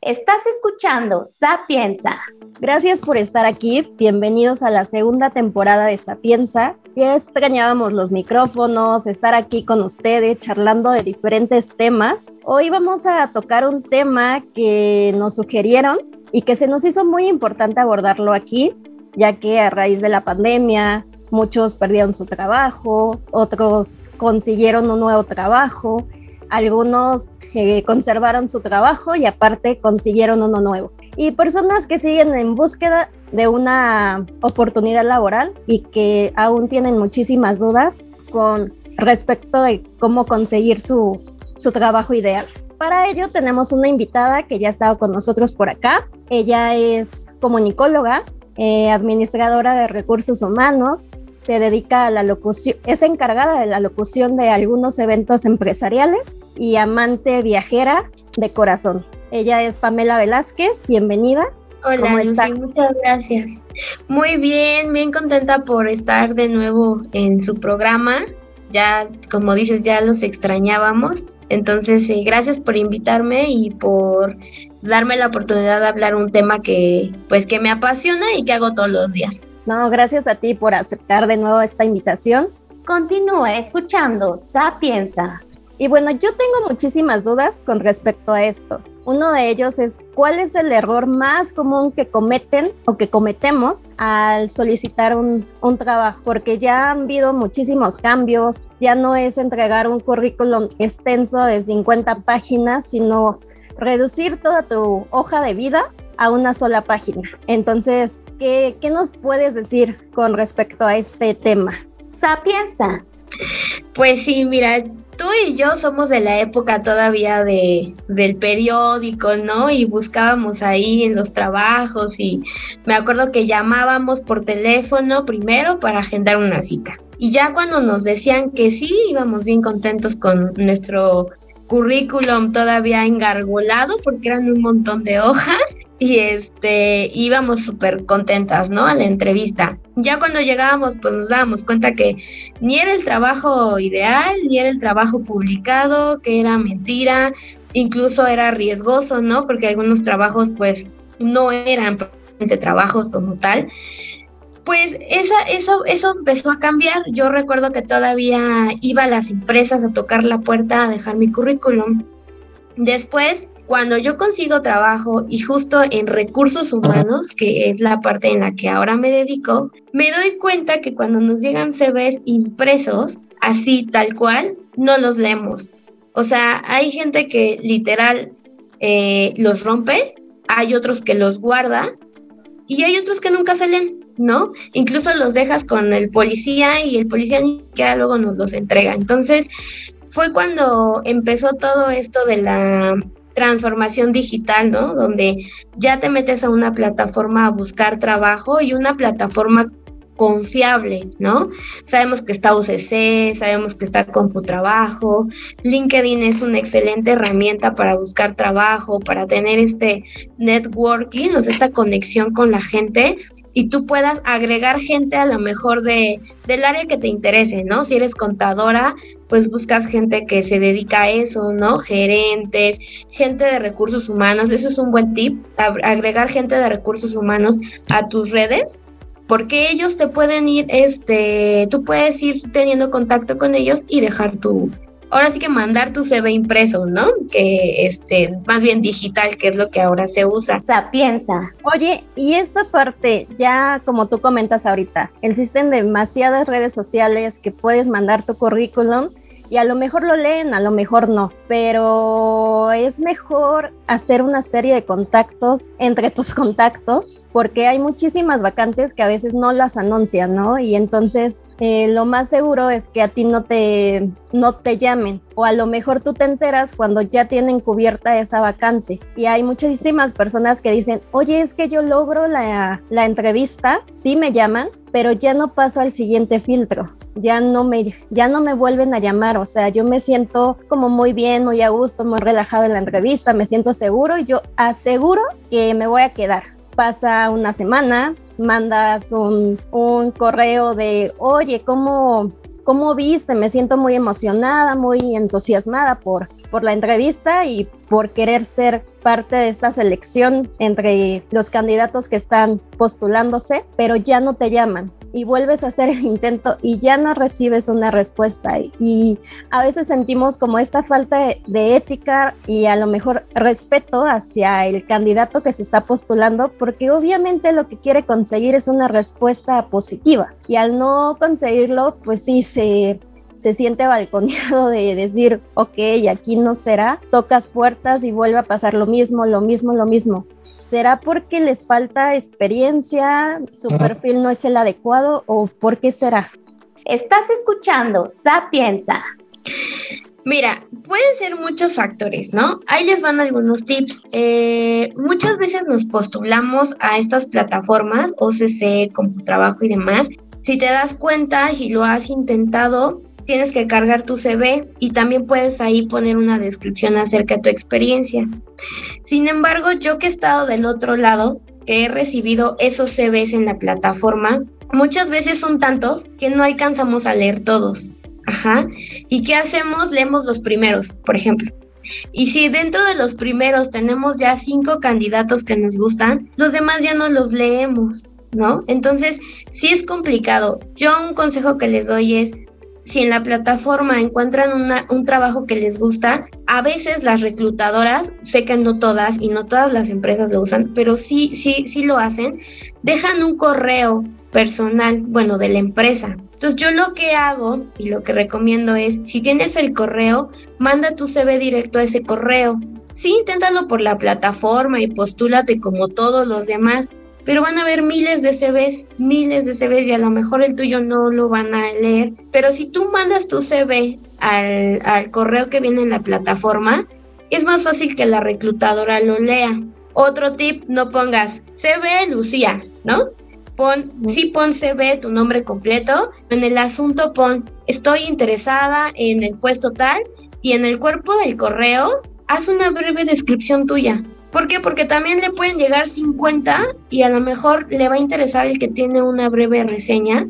Estás escuchando Sapienza. Gracias por estar aquí. Bienvenidos a la segunda temporada de Sapienza. Ya extrañábamos los micrófonos, estar aquí con ustedes charlando de diferentes temas. Hoy vamos a tocar un tema que nos sugirieron y que se nos hizo muy importante abordarlo aquí, ya que a raíz de la pandemia muchos perdieron su trabajo, otros consiguieron un nuevo trabajo, algunos eh, conservaron su trabajo y aparte consiguieron uno nuevo. Y personas que siguen en búsqueda de una oportunidad laboral y que aún tienen muchísimas dudas con respecto de cómo conseguir su, su trabajo ideal. Para ello tenemos una invitada que ya ha estado con nosotros por acá. Ella es comunicóloga, eh, administradora de recursos humanos, se dedica a la locución, es encargada de la locución de algunos eventos empresariales y amante viajera de corazón. Ella es Pamela Velázquez, bienvenida. Hola, ¿Cómo estás? muchas gracias. Muy bien, bien contenta por estar de nuevo en su programa. Ya, como dices, ya los extrañábamos. Entonces, eh, gracias por invitarme y por darme la oportunidad de hablar un tema que, pues, que me apasiona y que hago todos los días. No, gracias a ti por aceptar de nuevo esta invitación. Continúa escuchando Sapienza. Y bueno, yo tengo muchísimas dudas con respecto a esto. Uno de ellos es cuál es el error más común que cometen o que cometemos al solicitar un, un, trabajo, porque ya han habido muchísimos cambios, ya no es entregar un currículum extenso de 50 páginas, sino reducir toda tu hoja de vida a una sola página. Entonces, ¿qué, ¿qué, nos puedes decir con respecto a este tema? Sapienza. Pues sí, mira, tú y yo somos de la época todavía de, del periódico, ¿no? Y buscábamos ahí en los trabajos y me acuerdo que llamábamos por teléfono primero para agendar una cita. Y ya cuando nos decían que sí, íbamos bien contentos con nuestro currículum todavía engargolado porque eran un montón de hojas y este íbamos súper contentas, ¿no? A la entrevista. Ya cuando llegábamos, pues nos dábamos cuenta que ni era el trabajo ideal, ni era el trabajo publicado, que era mentira, incluso era riesgoso, ¿no? Porque algunos trabajos, pues, no eran trabajos como tal. Pues esa, eso, eso empezó a cambiar. Yo recuerdo que todavía iba a las empresas a tocar la puerta a dejar mi currículum. Después cuando yo consigo trabajo y justo en recursos humanos, que es la parte en la que ahora me dedico, me doy cuenta que cuando nos llegan CVs impresos, así tal cual, no los leemos. O sea, hay gente que literal eh, los rompe, hay otros que los guarda y hay otros que nunca se leen, ¿no? Incluso los dejas con el policía y el policía ni siquiera luego nos los entrega. Entonces, fue cuando empezó todo esto de la transformación digital, ¿no? Donde ya te metes a una plataforma a buscar trabajo y una plataforma confiable, ¿no? Sabemos que está UCC, sabemos que está CompuTrabajo, LinkedIn es una excelente herramienta para buscar trabajo, para tener este networking, o sea, esta conexión con la gente y tú puedas agregar gente a lo mejor de, del área que te interese, ¿no? Si eres contadora, pues buscas gente que se dedica a eso, ¿no? Gerentes, gente de recursos humanos, ese es un buen tip, agregar gente de recursos humanos a tus redes, porque ellos te pueden ir, este, tú puedes ir teniendo contacto con ellos y dejar tu, ahora sí que mandar tu CV impreso, ¿no? Que este, más bien digital, que es lo que ahora se usa. Sapienza. Oye, y esta parte, ya como tú comentas ahorita, existen demasiadas redes sociales que puedes mandar tu currículum y a lo mejor lo leen, a lo mejor no, pero es mejor hacer una serie de contactos entre tus contactos porque hay muchísimas vacantes que a veces no las anuncian, ¿no? Y entonces eh, lo más seguro es que a ti no te, no te llamen o a lo mejor tú te enteras cuando ya tienen cubierta esa vacante. Y hay muchísimas personas que dicen, oye, es que yo logro la, la entrevista, sí me llaman, pero ya no paso al siguiente filtro ya no me ya no me vuelven a llamar, o sea, yo me siento como muy bien, muy a gusto, muy relajado en la entrevista, me siento seguro yo aseguro que me voy a quedar. Pasa una semana, mandas un, un correo de, oye, ¿cómo, ¿cómo viste? Me siento muy emocionada, muy entusiasmada por, por la entrevista y por querer ser parte de esta selección entre los candidatos que están postulándose, pero ya no te llaman y vuelves a hacer el intento y ya no recibes una respuesta. Y a veces sentimos como esta falta de, ética y a lo mejor respeto hacia el candidato que se está postulando, porque obviamente lo que quiere conseguir es una respuesta positiva. Y al no conseguirlo, pues sí, se, se siente balconeado de decir, ok, aquí no será, tocas puertas y vuelve a pasar lo mismo, lo mismo, lo mismo. ¿Será porque les falta experiencia, su perfil no es el adecuado o por qué será? Estás escuchando Sapienza. Mira, pueden ser muchos factores, ¿no? Ahí les van algunos tips. Eh, muchas veces nos postulamos a estas plataformas, OCC, trabajo y demás. Si te das cuenta, si lo has intentado, tienes que cargar tu CV y también puedes ahí poner una descripción acerca de tu experiencia. Sin embargo, yo que he estado del otro lado, que he recibido esos CVs en la plataforma, muchas veces son tantos que no alcanzamos a leer todos. Ajá. ¿Y qué hacemos? Leemos los primeros, por ejemplo. Y si dentro de los primeros tenemos ya cinco candidatos que nos gustan, los demás ya no los leemos, ¿no? Entonces, sí es complicado. Yo un consejo que les doy es, si en la plataforma encuentran un trabajo que les gusta, a veces las reclutadoras, sé que no todas y no todas las empresas lo usan, pero sí, sí, sí lo hacen, dejan un correo personal, bueno, de la empresa. Entonces yo lo que hago y lo que recomiendo es, si tienes el correo, manda tu CV directo a ese correo. Sí, inténtalo por la plataforma y postúlate como todos los demás, pero van a haber miles de CVs, miles de CVs y a lo mejor el tuyo no lo van a leer. Pero si tú mandas tu CV al, al correo que viene en la plataforma, es más fácil que la reclutadora lo lea. Otro tip, no pongas CV Lucía, ¿no? Pon, sí pon CV, tu nombre completo. En el asunto pon, estoy interesada en el puesto tal y en el cuerpo del correo, haz una breve descripción tuya. ¿Por qué? Porque también le pueden llegar 50 y a lo mejor le va a interesar el que tiene una breve reseña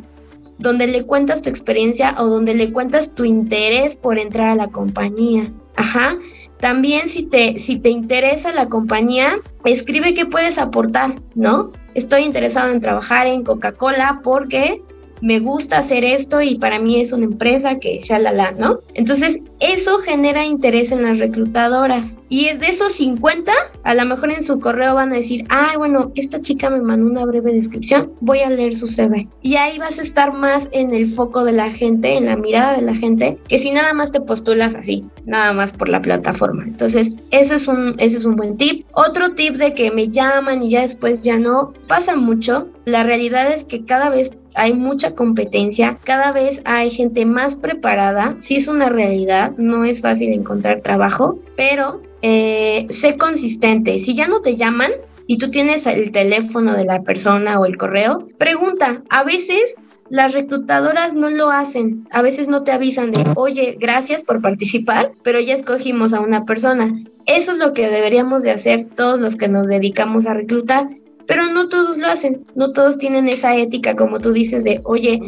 donde le cuentas tu experiencia o donde le cuentas tu interés por entrar a la compañía. Ajá. También si te, si te interesa la compañía, escribe qué puedes aportar, ¿no? Estoy interesado en trabajar en Coca-Cola porque me gusta hacer esto y para mí es una empresa que shalala, ¿no? Entonces, eso genera interés en las reclutadoras. Y de esos 50, a lo mejor en su correo van a decir, ay, bueno, esta chica me mandó una breve descripción, voy a leer su CV. Y ahí vas a estar más en el foco de la gente, en la mirada de la gente, que si nada más te postulas así, nada más por la plataforma. Entonces, eso es un, ese es un buen tip. Otro tip de que me llaman y ya después ya no, pasa mucho. La realidad es que cada vez hay mucha competencia, cada vez hay gente más preparada, sí es una realidad, no es fácil encontrar trabajo, pero eh, sé consistente, si ya no te llaman y tú tienes el teléfono de la persona o el correo, pregunta, a veces las reclutadoras no lo hacen, a veces no te avisan de, oye, gracias por participar, pero ya escogimos a una persona. Eso es lo que deberíamos de hacer todos los que nos dedicamos a reclutar, pero no todos lo hacen, no todos tienen esa ética como tú dices de, oye,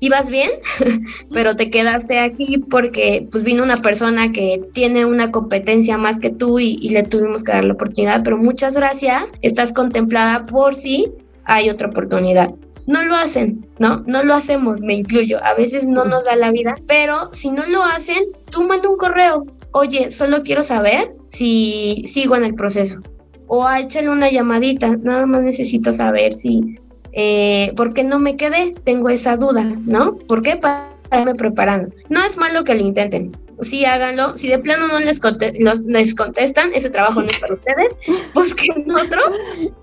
ibas bien, pero te quedaste aquí porque pues vino una persona que tiene una competencia más que tú y, y, le tuvimos que dar la oportunidad, pero muchas gracias, estás contemplada por si hay otra oportunidad. No lo hacen, ¿no? No lo hacemos, me incluyo. A veces no nos da la vida, pero si no lo hacen, tú manda un correo. Oye, solo quiero saber si sigo en el proceso o a échale una llamadita, nada más necesito saber si, eh, ¿por qué no me quedé? Tengo esa duda, ¿no? ¿Por qué? Para estarme preparando. No es malo que lo intenten, sí háganlo. Si de plano no les, les contestan, ese trabajo no es para ustedes, busquen otro,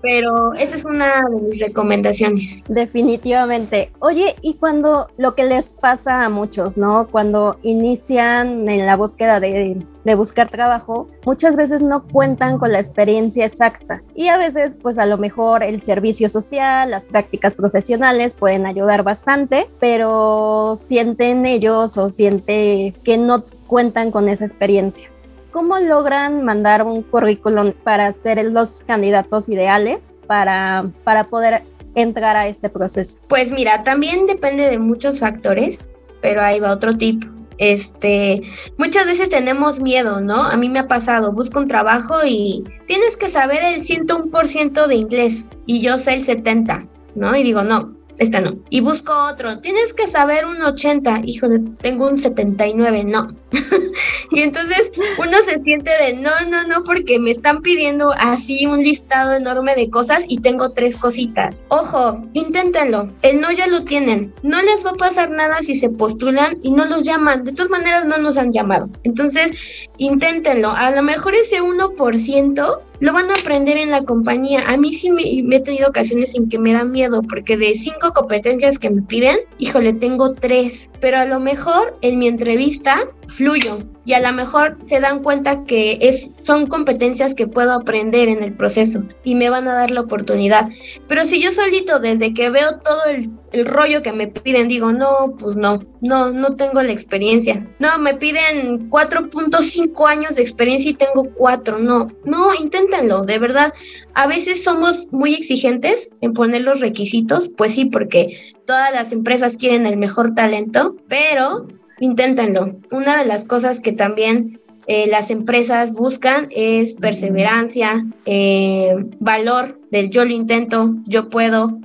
pero esa es una de mis recomendaciones. Definitivamente. Oye, y cuando lo que les pasa a muchos, ¿no? Cuando inician en la búsqueda de, de buscar trabajo, muchas veces no cuentan con la experiencia exacta y a veces pues a lo mejor el servicio social, las prácticas profesionales pueden ayudar bastante, pero sienten ellos o siente que no cuentan con esa experiencia. ¿Cómo logran mandar un currículum para ser los candidatos ideales para, para poder entrar a este proceso? Pues mira, también depende de muchos factores, pero ahí va otro tip. Este, muchas veces tenemos miedo, ¿no? A mí me ha pasado, busco un trabajo y tienes que saber el 101% de inglés y yo sé el 70, ¿no? Y digo, no, esta no. Y busco otro. Tienes que saber un 80. Híjole, tengo un 79. No. y entonces uno se siente de no, no, no, porque me están pidiendo así un listado enorme de cosas y tengo tres cositas. Ojo, inténtenlo. El no ya lo tienen. No les va a pasar nada si se postulan y no los llaman. De todas maneras, no nos han llamado. Entonces, inténtenlo. A lo mejor ese 1% lo van a aprender en la compañía. A mí sí me, he tenido ocasiones en que me da miedo, porque de cinco competencias que me piden, híjole, tengo tres. Pero a lo mejor en mi entrevista fluyo y a lo mejor se dan cuenta que es, son competencias que puedo aprender en el proceso y me van a dar la oportunidad. Pero si yo solito desde que veo todo el, el rollo que me piden digo, no, pues no, no, no tengo la experiencia. No, me piden 4.5 años de experiencia y tengo 4, no, no, inténtenlo, de verdad. A veces somos muy exigentes en poner los requisitos, pues sí, porque todas las empresas quieren el mejor talento, pero inténtenlo. Una de las cosas que también eh, las empresas buscan es perseverancia, eh, valor del yo lo intento, yo puedo.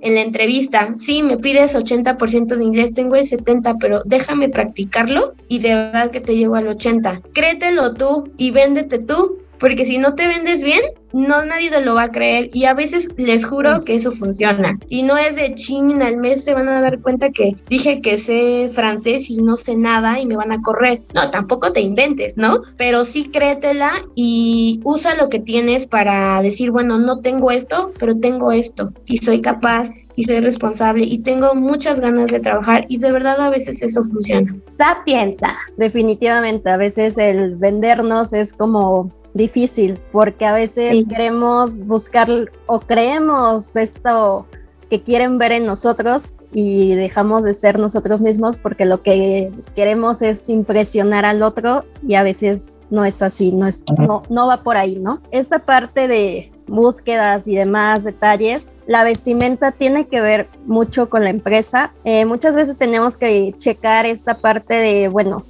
En la entrevista, sí, me pides 80% de inglés, tengo el 70, pero déjame practicarlo y de verdad que te llego al 80. Créetelo tú y véndete tú porque si no te vendes bien, no nadie te lo va a creer y a veces les juro que eso funciona. Y no es de ching, al mes se van a dar cuenta que dije que sé francés y no sé nada y me van a correr. No, tampoco te inventes, ¿no? Pero sí créetela y usa lo que tienes para decir, bueno, no tengo esto, pero tengo esto y soy capaz y soy responsable y tengo muchas ganas de trabajar y de verdad a veces eso funciona. Sapienza. Definitivamente, a veces el vendernos es como difícil porque a veces queremos buscar o creemos esto que quieren ver en nosotros y dejamos de ser nosotros mismos porque lo que queremos es impresionar al otro y a veces no es así, no, es, no, no va por ahí, ¿no? Esta parte de búsquedas y demás detalles, la vestimenta tiene que ver mucho con la empresa. Eh, muchas veces tenemos que checar esta parte de, bueno,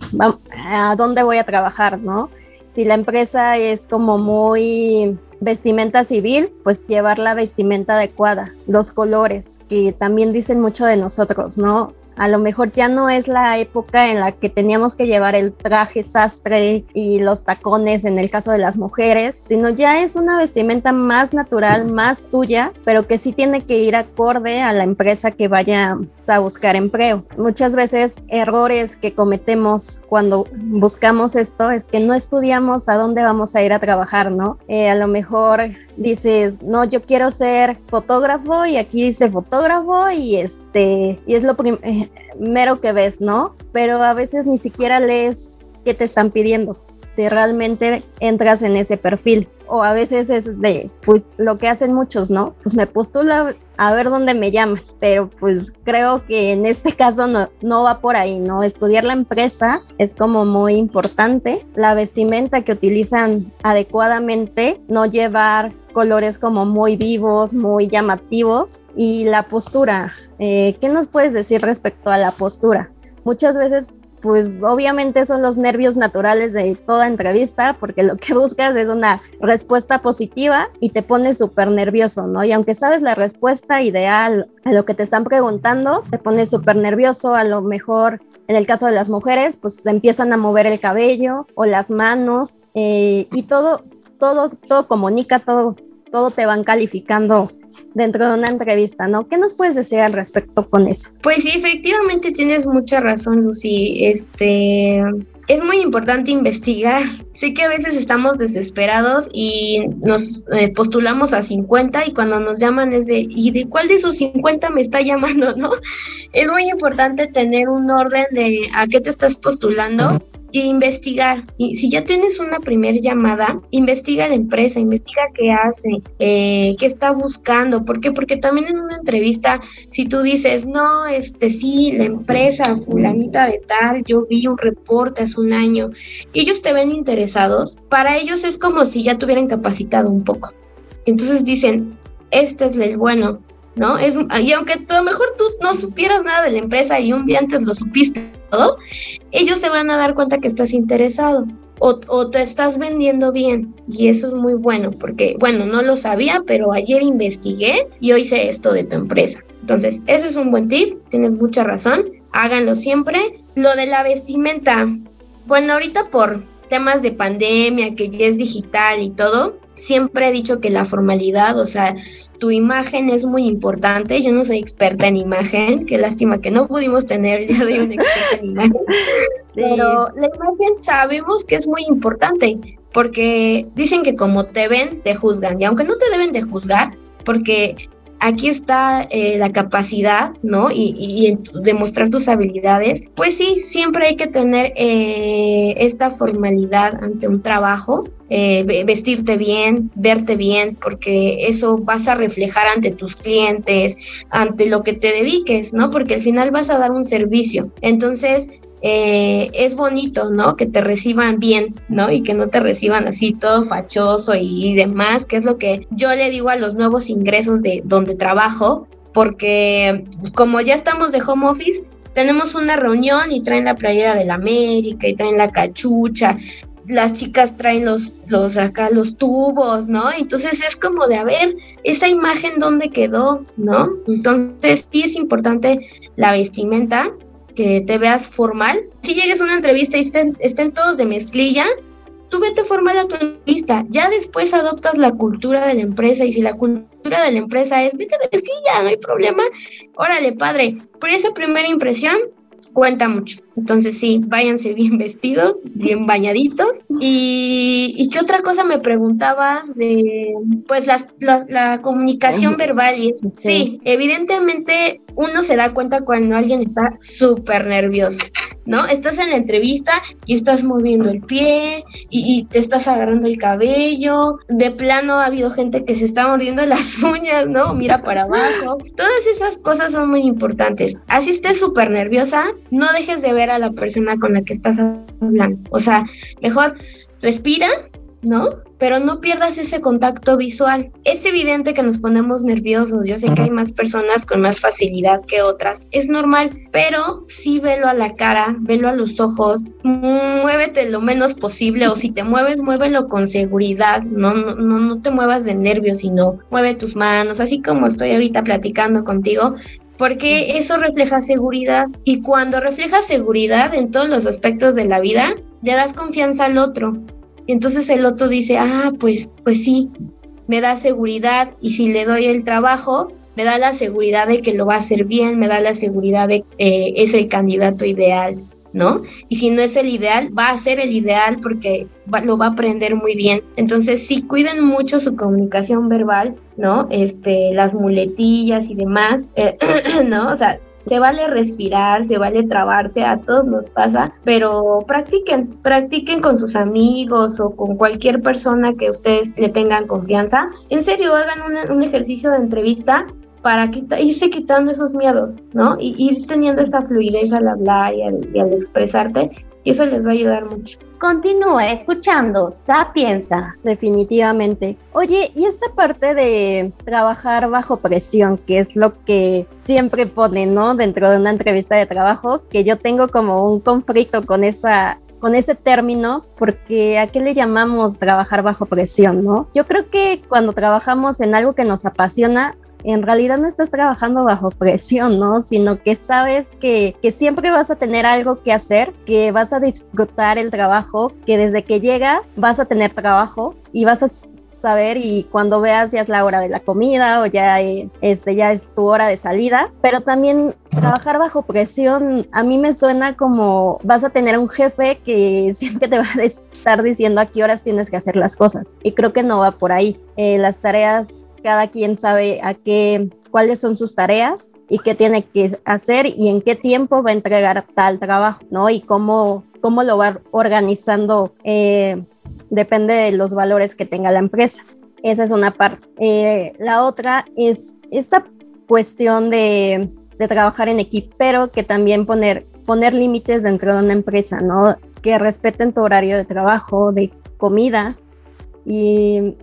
¿a dónde voy a trabajar, no? Si la empresa es como muy vestimenta civil, pues llevar la vestimenta adecuada, los colores, que también dicen mucho de nosotros, ¿no? A lo mejor ya no es la época en la que teníamos que llevar el traje sastre y los tacones en el caso de las mujeres, sino ya es una vestimenta más natural, más tuya, pero que sí tiene que ir acorde a la empresa que vaya a buscar empleo. Muchas veces errores que cometemos cuando buscamos esto es que no estudiamos a dónde vamos a ir a trabajar, ¿no? Eh, a lo mejor dices, no, yo quiero ser fotógrafo y aquí dice fotógrafo y este, y es lo primero que ves, ¿no? Pero a veces ni siquiera lees qué te están pidiendo, si realmente entras en ese perfil. O a veces es de pues, lo que hacen muchos, ¿no? Pues me postula a ver dónde me llaman, pero pues creo que en este caso no, no va por ahí, ¿no? Estudiar la empresa es como muy importante, la vestimenta que utilizan adecuadamente, no llevar colores como muy vivos, muy llamativos y la postura. Eh, ¿Qué nos puedes decir respecto a la postura? Muchas veces pues obviamente son los nervios naturales de toda entrevista, porque lo que buscas es una respuesta positiva y te pones súper nervioso, ¿no? Y aunque sabes la respuesta ideal a lo que te están preguntando, te pones súper nervioso, a lo mejor en el caso de las mujeres, pues empiezan a mover el cabello o las manos eh, y todo, todo, todo comunica, todo, todo te van calificando dentro de una entrevista, ¿no? ¿Qué nos puedes decir al respecto con eso? Pues sí, efectivamente tienes mucha razón, Lucy. Este, es muy importante investigar. Sé que a veces estamos desesperados y nos eh, postulamos a 50 y cuando nos llaman es de, ¿y de cuál de esos 50 me está llamando, no? Es muy importante tener un orden de a qué te estás postulando investigar. Y si ya tienes una primer llamada, investiga la empresa, investiga qué hace, eh, qué está buscando. ¿Por qué? Porque también en una entrevista, si tú dices, no, este sí, la empresa fulanita de tal, yo vi un reporte hace un año, ellos te ven interesados, para ellos es como si ya tuvieran capacitado un poco. Entonces dicen, este es el bueno, ¿no? Es, y aunque a lo mejor tú no supieras nada de la empresa y un día antes lo supiste todo, ellos se van a dar cuenta que estás interesado o, o, te estás vendiendo bien y eso es muy bueno porque, bueno, no lo sabía, pero ayer investigué y hoy sé esto de tu empresa. Entonces, eso es un buen tip, tienes mucha razón, háganlo siempre. Lo de la vestimenta, bueno, ahorita por temas de pandemia, que ya es digital y todo, siempre he dicho que la formalidad, o sea, tu imagen es muy importante. Yo no soy experta en imagen, qué lástima que no pudimos tener día de una experta en imagen. Pero la imagen sabemos que es muy importante, porque dicen que como te ven, te juzgan. Y aunque no te deben de juzgar, porque aquí está eh, la capacidad, ¿no? Y, demostrar tus habilidades. Pues sí, siempre hay que tener eh, esta formalidad ante un trabajo, eh, vestirte bien, verte bien, porque eso vas a reflejar ante tus clientes, ante lo que te dediques, ¿no? Porque al final vas a dar un servicio. Entonces, eh, es bonito, ¿no? Que te reciban bien, ¿no? Y que no te reciban así todo fachoso y, demás, que es lo que yo le digo a los nuevos ingresos de donde trabajo, porque como ya estamos de home office, tenemos una reunión y traen la playera de la América y traen la cachucha. Las chicas traen los, los acá, los tubos, ¿no? Entonces es como de, a ver, esa imagen dónde quedó, ¿no? Entonces sí es importante la vestimenta, que te veas formal. Si llegues a una entrevista y estén, todos de mezclilla, tú vete formal a tu entrevista. Ya después adoptas la cultura de la empresa y si la cultura de la empresa es vete de mezclilla, no hay problema. Órale, padre. Por esa primera impresión cuenta mucho. Entonces sí, váyanse bien vestidos, bien bañaditos. Y, y qué otra cosa me preguntaba de, pues la, la, comunicación verbal. Y, sí. evidentemente uno se da cuenta cuando alguien está súper nervioso, ¿no? Estás en la entrevista y estás moviendo el pie y, te estás agarrando el cabello. De plano ha habido gente que se está mordiendo las uñas, ¿no? Mira para abajo. Todas esas cosas son muy importantes. Así estés súper nerviosa, no dejes de ver a la persona con la que estás hablando. O sea, mejor respira, ¿no? Pero no pierdas ese contacto visual. Es evidente que nos ponemos nerviosos. Yo sé que hay más personas con más facilidad que otras. Es normal, pero sí velo a la cara, velo a los ojos, muévete lo menos posible o si te mueves, muévelo con seguridad. No, no, no te muevas de nervios, sino mueve tus manos, así como estoy ahorita platicando contigo porque eso refleja seguridad y cuando refleja seguridad en todos los aspectos de la vida, le das confianza al otro. Y entonces el otro dice, ah, pues, pues sí, me da seguridad y si le doy el trabajo, me da la seguridad de que lo va a hacer bien, me da la seguridad de que eh, es el candidato ideal. ¿No? Y si no es el ideal, va a ser el ideal porque lo va a aprender muy bien. Entonces, sí, cuiden mucho su comunicación verbal, ¿no? Este, las muletillas y demás, eh, ¿no? O sea, se vale respirar, se vale trabarse, a todos nos pasa, pero practiquen, practiquen con sus amigos o con cualquier persona que ustedes le tengan confianza. En serio, hagan un ejercicio de entrevista para irse quitando esos miedos, ¿no? Y ir teniendo esa fluidez al hablar y al, expresarte, y eso les va a ayudar mucho. Continúa escuchando Sapienza. Definitivamente. Oye, y esta parte de trabajar bajo presión, que es lo que siempre ponen, ¿no? Dentro de una entrevista de trabajo, que yo tengo como un conflicto con esa con ese término, porque ¿a qué le llamamos trabajar bajo presión, no? Yo creo que cuando trabajamos en algo que nos apasiona, en realidad no estás trabajando bajo presión, ¿no? Sino que sabes que, que, siempre vas a tener algo que hacer, que vas a disfrutar el trabajo, que desde que llega vas a tener trabajo y vas a saber y cuando veas ya es la hora de la comida o ya, eh, este, ya es tu hora de salida, pero también trabajar bajo presión a mí me suena como vas a tener un jefe que siempre te va a estar diciendo a qué horas tienes que hacer las cosas y creo que no va por ahí. Eh, las tareas, cada quien sabe a qué, cuáles son sus tareas y qué tiene que hacer y en qué tiempo va a entregar tal trabajo, ¿no? Y cómo, cómo lo va organizando eh, depende de los valores que tenga la empresa. Esa es una parte. Eh, la otra es esta cuestión de, trabajar en equipo, pero que también poner, poner límites dentro de una empresa, ¿no? Que respeten tu horario de trabajo, de comida y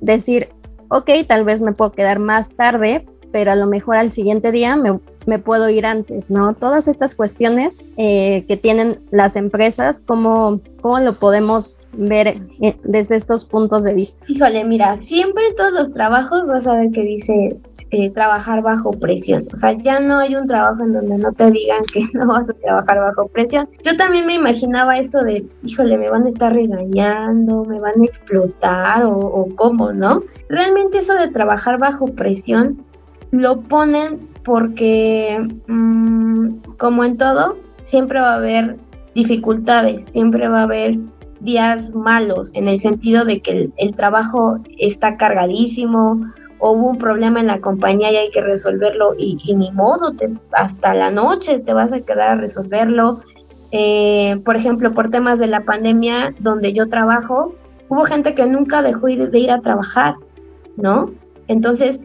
decir, ok, tal vez me puedo quedar más tarde, pero a lo mejor al siguiente día me, me puedo ir antes, ¿no? Todas estas cuestiones eh, que tienen las empresas, ¿cómo, ¿cómo lo podemos ver eh, desde estos puntos de vista? Híjole, mira, siempre en todos los trabajos vas a ver que dice eh, trabajar bajo presión. O sea, ya no hay un trabajo en donde no te digan que no vas a trabajar bajo presión. Yo también me imaginaba esto de, híjole, me van a estar regañando, me van a explotar o, o cómo, ¿no? Realmente eso de trabajar bajo presión lo ponen porque, mm, como en todo, siempre va a haber dificultades, siempre va a haber días malos, en el sentido de que el, trabajo está cargadísimo, hubo un problema en la compañía y hay que resolverlo y, ni modo, te, hasta la noche te vas a quedar a resolverlo. Eh, por ejemplo, por temas de la pandemia donde yo trabajo, hubo gente que nunca dejó de ir a trabajar, ¿no? Entonces,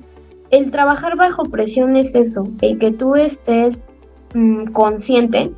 el trabajar bajo presión es eso, el que tú estés mm, consciente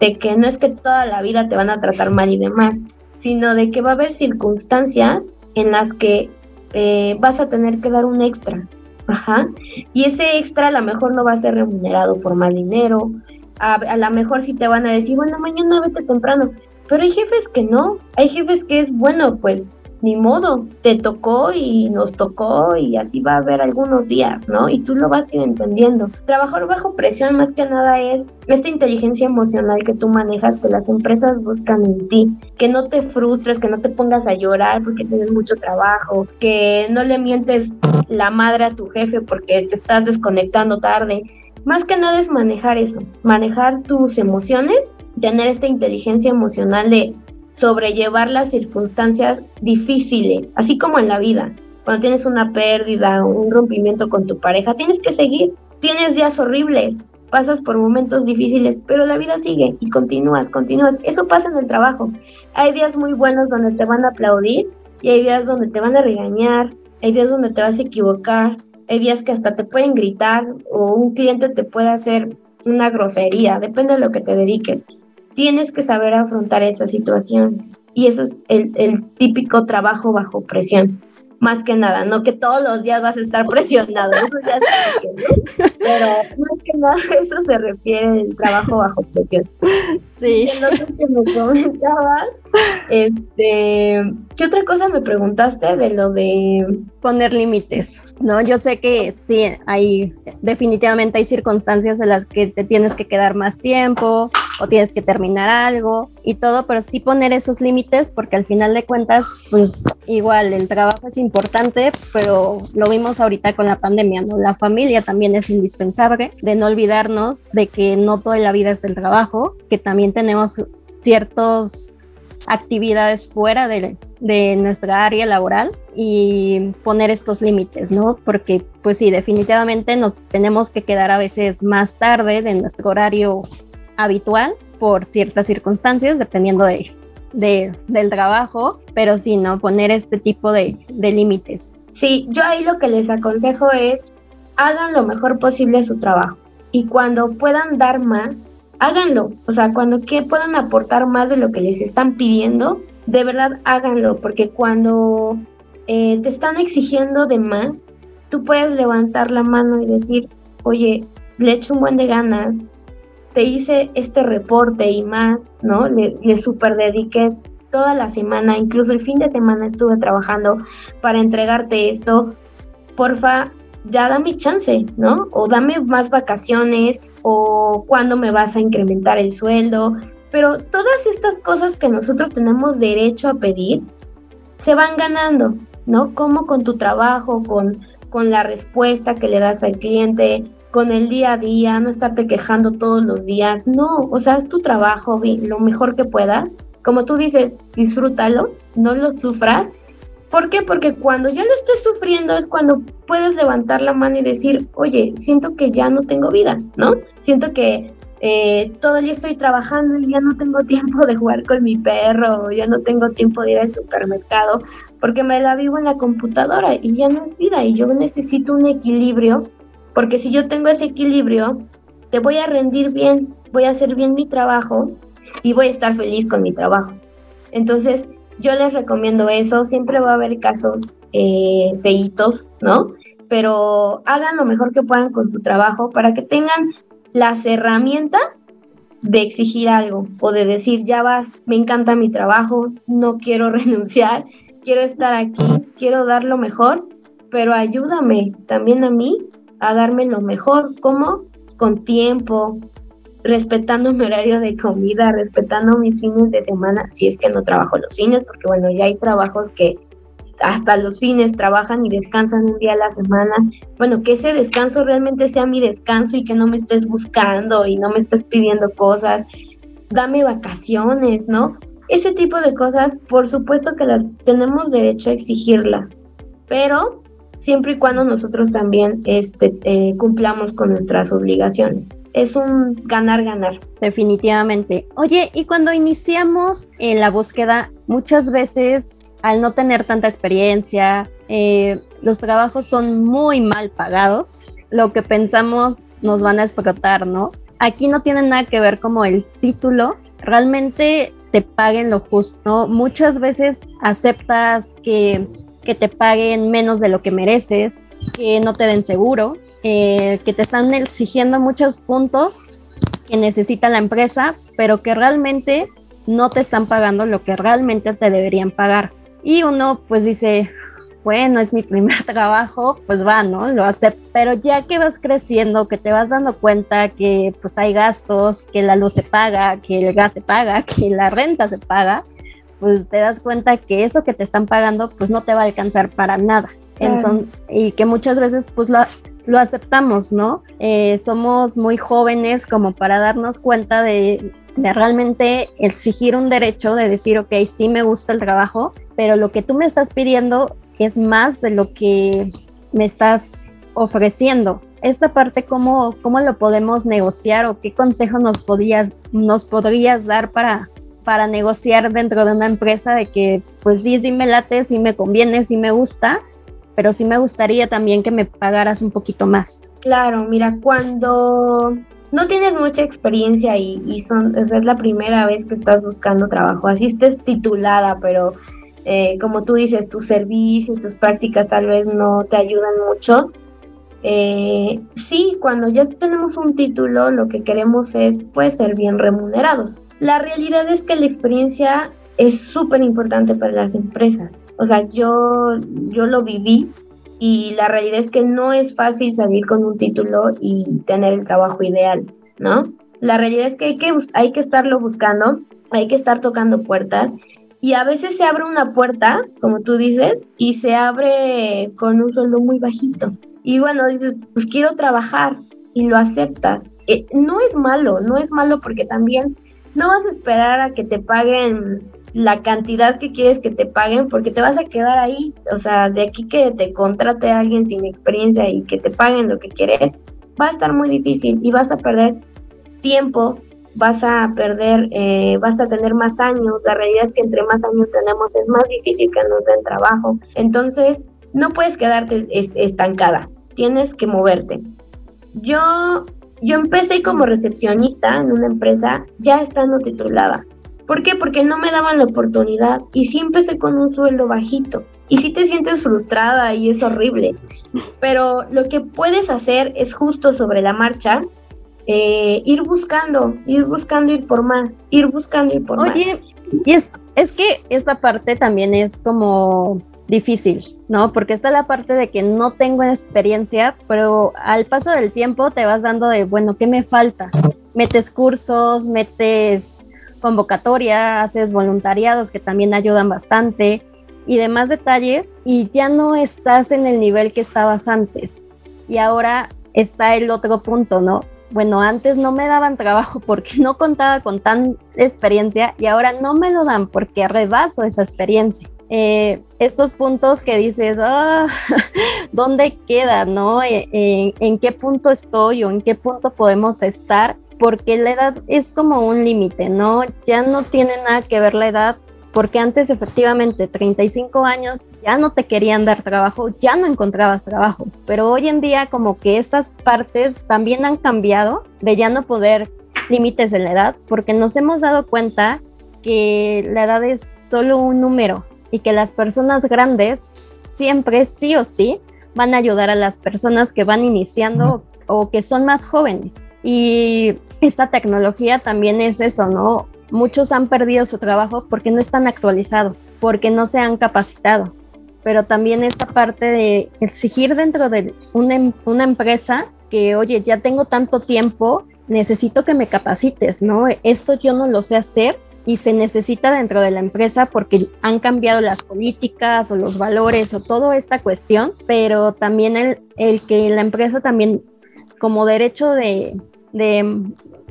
de que no es que toda la vida te van a tratar mal y demás, sino de que va a haber circunstancias en las que eh, vas a tener que dar un extra. Ajá. Y ese extra a lo mejor no va a ser remunerado por mal dinero. A, a lo mejor sí te van a decir, bueno, mañana vete temprano. Pero hay jefes que no. Hay jefes que es, bueno, pues ni modo, te tocó y nos tocó y así va a haber algunos días, ¿no? Y tú lo vas a ir entendiendo. Trabajar bajo presión más que nada es esta inteligencia emocional que tú manejas, que las empresas buscan en ti, que no te frustres, que no te pongas a llorar porque tienes mucho trabajo, que no le mientes la madre a tu jefe porque te estás desconectando tarde. Más que nada es manejar eso, manejar tus emociones, tener esta inteligencia emocional de sobrellevar las circunstancias difíciles, así como en la vida. Cuando tienes una pérdida, un rompimiento con tu pareja, tienes que seguir. Tienes días horribles, pasas por momentos difíciles, pero la vida sigue y continúas, continúas. Eso pasa en el trabajo. Hay días muy buenos donde te van a aplaudir y hay días donde te van a regañar, hay días donde te vas a equivocar, hay días que hasta te pueden gritar o un cliente te puede hacer una grosería, depende de lo que te dediques tienes que saber afrontar esas situaciones. Y eso es el, típico trabajo bajo presión. Más que nada, no que todos los días vas a estar presionado, eso ya pero más que nada eso se refiere al trabajo bajo presión. Sí. lo que me comentabas, este, ¿qué otra cosa me preguntaste de lo de poner límites? No, yo sé que sí, hay definitivamente hay circunstancias en las que te tienes que quedar más tiempo o tienes que terminar algo y todo, pero sí poner esos límites porque al final de cuentas, pues igual el trabajo es importante, pero lo vimos ahorita con la pandemia, ¿no? La familia también es indispensable, de no olvidarnos de que no toda la vida es el trabajo, que también tenemos ciertos actividades fuera de, de, nuestra área laboral y poner estos límites, ¿no? Porque pues sí, definitivamente nos tenemos que quedar a veces más tarde de nuestro horario habitual por ciertas circunstancias, dependiendo de, de del trabajo, pero sí, ¿no? Poner este tipo de, de límites. Sí, yo ahí lo que les aconsejo es hagan lo mejor posible su trabajo y cuando puedan dar más, háganlo. O sea, cuando que puedan aportar más de lo que les están pidiendo, de verdad háganlo, porque cuando eh, te están exigiendo de más, tú puedes levantar la mano y decir, oye, le echo un buen de ganas, te hice este reporte y más, ¿no? Le, le super dediqué toda la semana, incluso el fin de semana estuve trabajando para entregarte esto. Porfa, ya dame chance, ¿no? O dame más vacaciones, o cuándo me vas a incrementar el sueldo. Pero todas estas cosas que nosotros tenemos derecho a pedir, se van ganando, ¿no? Como con tu trabajo, con, con la respuesta que le das al cliente, con el día a día, no estarte quejando todos los días. No, o sea, es tu trabajo, lo mejor que puedas. Como tú dices, disfrútalo, no lo sufras ¿Por qué? Porque cuando ya lo estés sufriendo es cuando puedes levantar la mano y decir, oye, siento que ya no tengo vida, ¿no? Siento que eh, todo el día estoy trabajando y ya no tengo tiempo de jugar con mi perro, ya no tengo tiempo de ir al supermercado, porque me la vivo en la computadora y ya no es vida y yo necesito un equilibrio, porque si yo tengo ese equilibrio, te voy a rendir bien, voy a hacer bien mi trabajo y voy a estar feliz con mi trabajo. Entonces, yo les recomiendo eso, siempre va a haber casos eh, feitos, ¿no? pero hagan lo mejor que puedan con su trabajo para que tengan las herramientas de exigir algo o de decir, ya vas, me encanta mi trabajo, no quiero renunciar, quiero estar aquí, quiero dar lo mejor, pero ayúdame también a mí a darme lo mejor, como con tiempo, respetando mi horario de comida, respetando mis fines de semana, si es que no trabajo los fines, porque bueno, ya hay trabajos que hasta los fines trabajan y descansan un día a la semana. Bueno, que ese descanso realmente sea mi descanso y que no me estés buscando y no me estés pidiendo cosas. Dame vacaciones, ¿no? Ese tipo de cosas, por supuesto que las tenemos derecho a exigirlas, pero siempre y cuando nosotros también este, eh, cumplamos con nuestras obligaciones. Es un ganar-ganar. Definitivamente. Oye, y cuando iniciamos la búsqueda, muchas veces al no tener tanta experiencia, eh, los trabajos son muy mal pagados. Lo que pensamos nos van a explotar, ¿no? Aquí no tiene nada que ver como el título. Realmente te paguen lo justo. Muchas veces aceptas que que te paguen menos de lo que mereces, que no te den seguro, eh, que te están exigiendo muchos puntos que necesita la empresa, pero que realmente no te están pagando lo que realmente te deberían pagar. Y uno pues dice, bueno, es mi primer trabajo, pues va, ¿no? Lo acepto. Pero ya que vas creciendo, que te vas dando cuenta que pues hay gastos, que la luz se paga, que el gas se paga, que la renta se paga, pues te das cuenta que eso que te están pagando pues no te va a alcanzar para nada. Entonces, y que muchas veces pues lo, lo aceptamos, ¿no? Eh, somos muy jóvenes como para darnos cuenta de, de realmente exigir un derecho, de decir, ok, sí me gusta el trabajo, pero lo que tú me estás pidiendo es más de lo que me estás ofreciendo. Esta parte, ¿cómo, cómo lo podemos negociar o qué consejo nos podrías, nos podrías dar para, para negociar dentro de una empresa de que, pues sí, sí me late, sí me conviene, sí me gusta, pero sí me gustaría también que me pagaras un poquito más. Claro, mira, cuando no tienes mucha experiencia y, y son, es la primera vez que estás buscando trabajo, así estés titulada, pero eh, como tú dices, tu servicio, tus prácticas tal vez no te ayudan mucho. Eh, sí, cuando ya tenemos un título, lo que queremos es pues ser bien remunerados. La realidad es que la experiencia es súper importante para las empresas. O sea, yo, yo lo viví y la realidad es que no es fácil salir con un título y tener el trabajo ideal, ¿no? La realidad es que hay que, hay que estarlo buscando, hay que estar tocando puertas y a veces se abre una puerta, como tú dices, y se abre con un sueldo muy bajito. Y bueno, dices, pues quiero trabajar y lo aceptas. Eh, no es malo, no es malo porque también no vas a esperar a que te paguen la cantidad que quieres que te paguen porque te vas a quedar ahí. O sea, de aquí que te contrate a alguien sin experiencia y que te paguen lo que quieres, va a estar muy difícil y vas a perder tiempo, vas a perder, eh, vas a tener más años. La realidad es que entre más años tenemos es más difícil que nos den trabajo. Entonces, no puedes quedarte estancada, tienes que moverte. Yo yo empecé como recepcionista en una empresa ya estando titulada. ¿Por qué? Porque no me daban la oportunidad y sí empecé con un sueldo bajito. Y sí te sientes frustrada y es horrible. Pero lo que puedes hacer es justo sobre la marcha, eh, ir buscando, ir buscando ir por más, ir buscando ir por más. Oye, y es, es que esta parte también es como difícil, ¿no? Porque está la parte de que no tengo experiencia, pero al paso del tiempo te vas dando de, bueno, ¿qué me falta? Metes cursos, metes convocatoria, haces voluntariados que también ayudan bastante y demás detalles y ya no estás en el nivel que estabas antes. Y ahora está el otro punto, ¿no? Bueno, antes no me daban trabajo porque no contaba con tan experiencia y ahora no me lo dan porque rebaso esa experiencia. Eh, estos puntos que dices, ah, ¿dónde queda? ¿no? Eh, ¿En, qué punto estoy o en qué punto podemos estar? Porque la edad es como un límite, ¿no? Ya no tiene nada que ver la edad, porque antes efectivamente 35 años ya no te querían dar trabajo, ya no encontrabas trabajo, pero hoy en día como que estas partes también han cambiado de ya no poder límites de la edad, porque nos hemos dado cuenta que la edad es solo un número, y que las personas grandes siempre sí o sí van a ayudar a las personas que van iniciando o que son más jóvenes. Y esta tecnología también es eso, ¿no? Muchos han perdido su trabajo porque no están actualizados, porque no se han capacitado. Pero también esta parte de exigir dentro de una, em, una empresa que, oye, ya tengo tanto tiempo, necesito que me capacites, ¿no? Esto yo no lo sé hacer y se necesita dentro de la empresa porque han cambiado las políticas o los valores o toda esta cuestión, pero también el, que la empresa también como derecho de, de,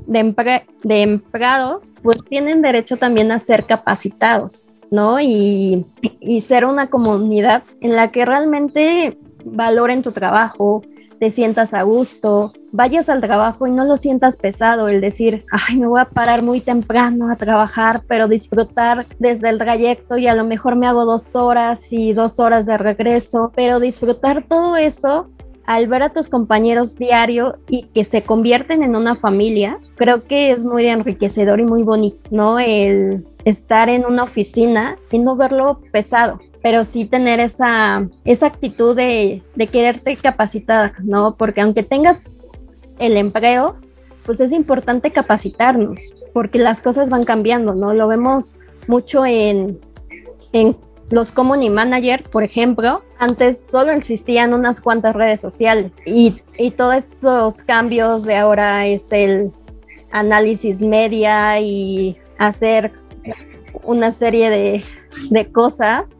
de, empleados, pues tienen derecho también a ser capacitados, ¿no? Y, y ser una comunidad en la que realmente valoren tu trabajo, te sientas a gusto, vayas al trabajo y no lo sientas pesado, el decir, ay, me voy a parar muy temprano a trabajar, pero disfrutar desde el trayecto y a lo mejor me hago dos horas y dos horas de regreso, pero disfrutar todo eso al ver a tus compañeros diario y que se convierten en una familia, creo que es muy enriquecedor y muy bonito, ¿no? El estar en una oficina y no verlo pesado, pero sí tener esa, esa actitud de, de quererte capacitar, ¿no? Porque aunque tengas el empleo, pues es importante capacitarnos, porque las cosas van cambiando, ¿no? Lo vemos mucho en, en los community manager, por ejemplo, antes solo existían unas cuantas redes sociales y, y todos estos cambios de ahora es el análisis media y hacer una serie de, de cosas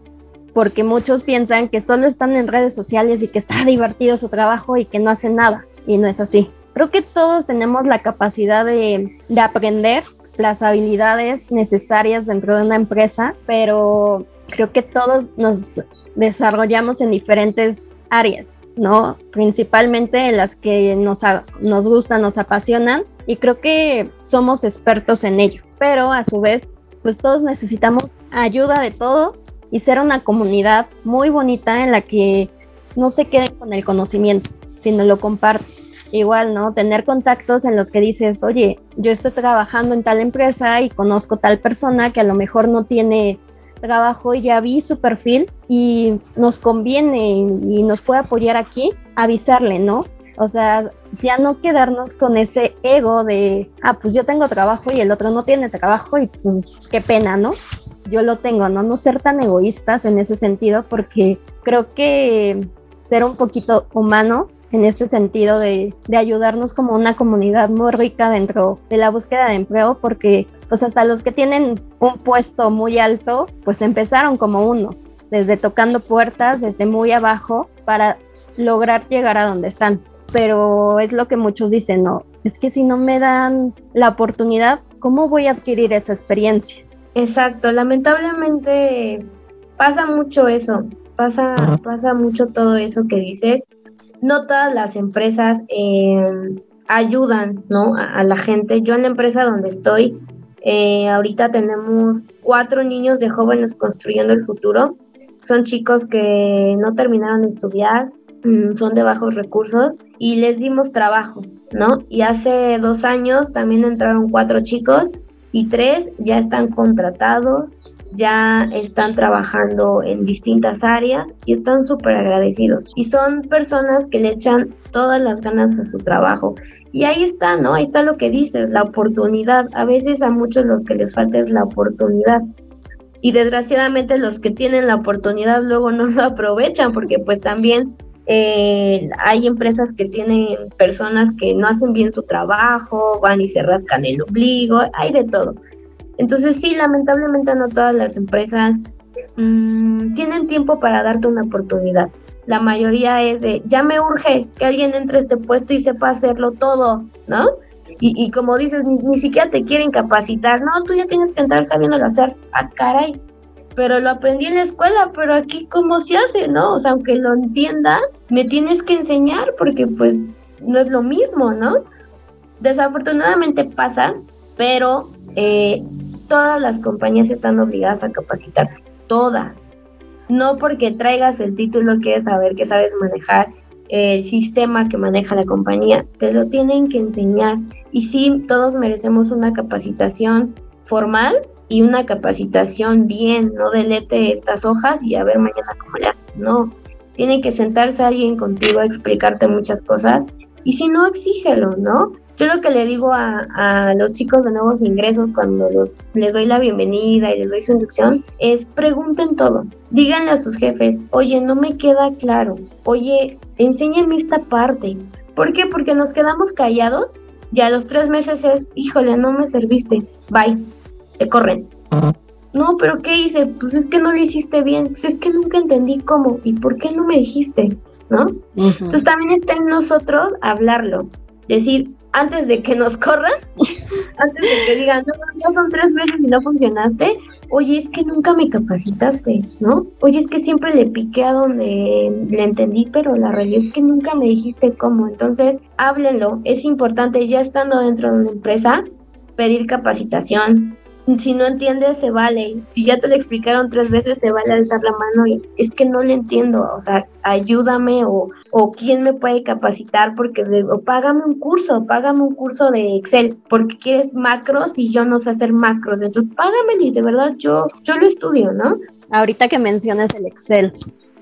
porque muchos piensan que solo están en redes sociales y que está divertido su trabajo y que no hacen nada y no es así. Creo que todos tenemos la capacidad de, de aprender las habilidades necesarias dentro de una empresa, pero creo que todos nos desarrollamos en diferentes áreas, ¿no? Principalmente en las que nos, nos gustan, nos apasionan y creo que somos expertos en ello, pero a su vez, pues todos necesitamos ayuda de todos y ser una comunidad muy bonita en la que no se queden con el conocimiento, sino lo comparten. Igual, ¿no? Tener contactos en los que dices, oye, yo estoy trabajando en tal empresa y conozco tal persona que a lo mejor no tiene trabajo y ya vi su perfil y nos conviene y nos puede apoyar aquí, avisarle, ¿no? O sea, ya no quedarnos con ese ego de, ah, pues yo tengo trabajo y el otro no tiene trabajo y pues qué pena, ¿no? Yo lo tengo, ¿no? No ser tan egoístas en ese sentido porque creo que ser un poquito humanos en este sentido de, de, ayudarnos como una comunidad muy rica dentro de la búsqueda de empleo, porque pues hasta los que tienen un puesto muy alto, pues empezaron como uno, desde tocando puertas, desde muy abajo, para lograr llegar a donde están. Pero es lo que muchos dicen, no, es que si no me dan la oportunidad, ¿cómo voy a adquirir esa experiencia? Exacto, lamentablemente pasa mucho eso, pasa, pasa mucho todo eso que dices. No todas las empresas eh, ayudan ¿no? a, la gente. Yo en la empresa donde estoy, eh, ahorita tenemos cuatro niños de jóvenes construyendo el futuro. Son chicos que no terminaron de estudiar, mm, son de bajos recursos y les dimos trabajo, ¿no? Y hace dos años también entraron cuatro chicos y tres ya están contratados, ya están trabajando en distintas áreas y están súper agradecidos. Y son personas que le echan todas las ganas a su trabajo. Y ahí está, ¿no? Ahí está lo que dices, la oportunidad. A veces a muchos lo que les falta es la oportunidad. Y desgraciadamente los que tienen la oportunidad luego no lo aprovechan porque pues también eh, hay empresas que tienen personas que no hacen bien su trabajo, van y se rascan el ombligo, hay de todo. Entonces sí, lamentablemente no todas las empresas mmm, tienen tiempo para darte una oportunidad. La mayoría es de, ya me urge que alguien entre a este puesto y sepa hacerlo todo, ¿no? Y, y como dices, ni, ni, siquiera te quieren capacitar, no, tú ya tienes que entrar sabiéndolo hacer. Ah, caray, pero lo aprendí en la escuela, pero aquí cómo se hace, ¿no? O sea, aunque lo entienda, me tienes que enseñar porque pues no es lo mismo, ¿no? Desafortunadamente pasa, pero eh, todas las compañías están obligadas a capacitarte, todas. No porque traigas el título quieres saber que sabes manejar el sistema que maneja la compañía, te lo tienen que enseñar. Y sí, todos merecemos una capacitación formal y una capacitación bien, no delete estas hojas y a ver mañana cómo le haces. No, tiene que sentarse alguien contigo a explicarte muchas cosas y si no, exígelo, ¿no? Yo lo que le digo a, los chicos de nuevos ingresos cuando los, les doy la bienvenida y les doy su inducción es pregunten todo. Díganle a sus jefes, oye, no me queda claro. Oye, enséñenme esta parte. ¿Por qué? Porque nos quedamos callados y a los tres meses es, híjole, no me serviste. Bye. Te corren. No, pero ¿qué hice? Pues es que no lo hiciste bien. Pues es que nunca entendí cómo. ¿Y por qué no me dijiste? ¿No? Entonces también está en nosotros hablarlo. Decir, antes de que nos corran, antes de que digan, no, ya son tres veces y no funcionaste, oye, es que nunca me capacitaste, ¿no? Oye, es que siempre le piqué a donde le entendí, pero la realidad es que nunca me dijiste cómo. Entonces, háblenlo, es importante ya estando dentro de una empresa, pedir capacitación, si no entiendes, se vale. Si ya te lo explicaron tres veces, se vale alzar la mano y es que no le entiendo. O sea, ayúdame o, o quién me puede capacitar porque o págame un curso, págame un curso de Excel porque quieres macros y yo no sé hacer macros. Entonces, págamelo y de verdad yo, yo lo estudio, ¿no? Ahorita que mencionas el Excel,